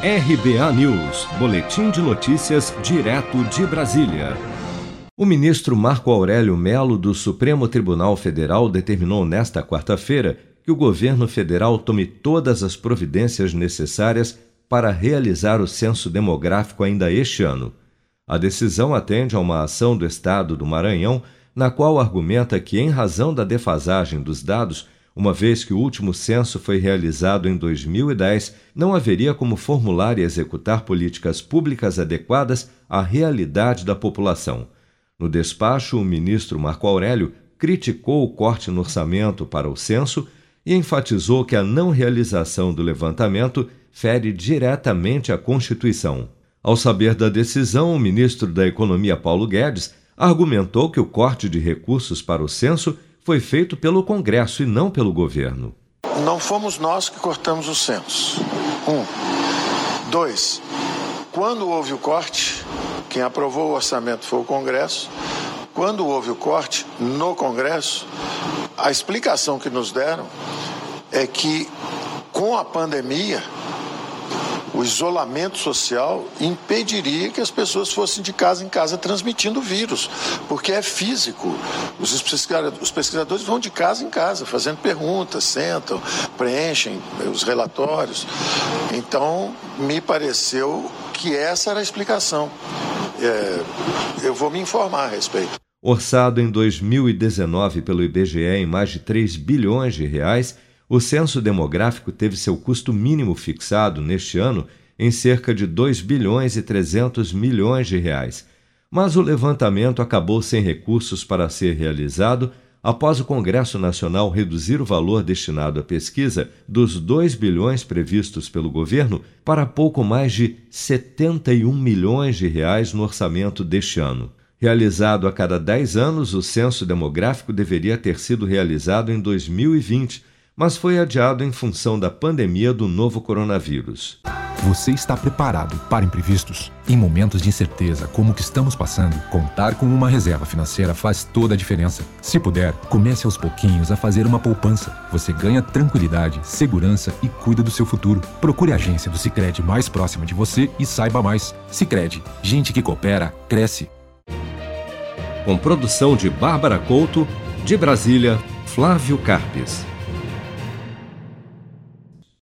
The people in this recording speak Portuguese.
RBA News, Boletim de Notícias, direto de Brasília. O ministro Marco Aurélio Melo, do Supremo Tribunal Federal, determinou nesta quarta-feira que o governo federal tome todas as providências necessárias para realizar o censo demográfico ainda este ano. A decisão atende a uma ação do Estado do Maranhão, na qual argumenta que, em razão da defasagem dos dados, uma vez que o último censo foi realizado em 2010, não haveria como formular e executar políticas públicas adequadas à realidade da população. No despacho, o ministro Marco Aurélio criticou o corte no orçamento para o censo e enfatizou que a não realização do levantamento fere diretamente a Constituição. Ao saber da decisão, o ministro da Economia Paulo Guedes argumentou que o corte de recursos para o censo foi feito pelo Congresso e não pelo governo. Não fomos nós que cortamos o censo. Um. Dois. Quando houve o corte, quem aprovou o orçamento foi o Congresso. Quando houve o corte no Congresso, a explicação que nos deram é que com a pandemia o isolamento social impediria que as pessoas fossem de casa em casa transmitindo o vírus, porque é físico. Os pesquisadores vão de casa em casa, fazendo perguntas, sentam, preenchem os relatórios. Então, me pareceu que essa era a explicação. É, eu vou me informar a respeito. Orçado em 2019 pelo IBGE em mais de 3 bilhões de reais, o censo demográfico teve seu custo mínimo fixado neste ano em cerca de 2 bilhões e 300 milhões de reais. Mas o levantamento acabou sem recursos para ser realizado após o Congresso Nacional reduzir o valor destinado à pesquisa dos 2 bilhões previstos pelo governo para pouco mais de 71 milhões de reais no orçamento deste ano. Realizado a cada 10 anos, o censo demográfico deveria ter sido realizado em 2020 mas foi adiado em função da pandemia do novo coronavírus. Você está preparado para imprevistos? Em momentos de incerteza como o que estamos passando, contar com uma reserva financeira faz toda a diferença. Se puder, comece aos pouquinhos a fazer uma poupança. Você ganha tranquilidade, segurança e cuida do seu futuro. Procure a agência do Sicredi mais próxima de você e saiba mais. Sicredi, gente que coopera cresce. Com produção de Bárbara Couto, de Brasília, Flávio Carpes.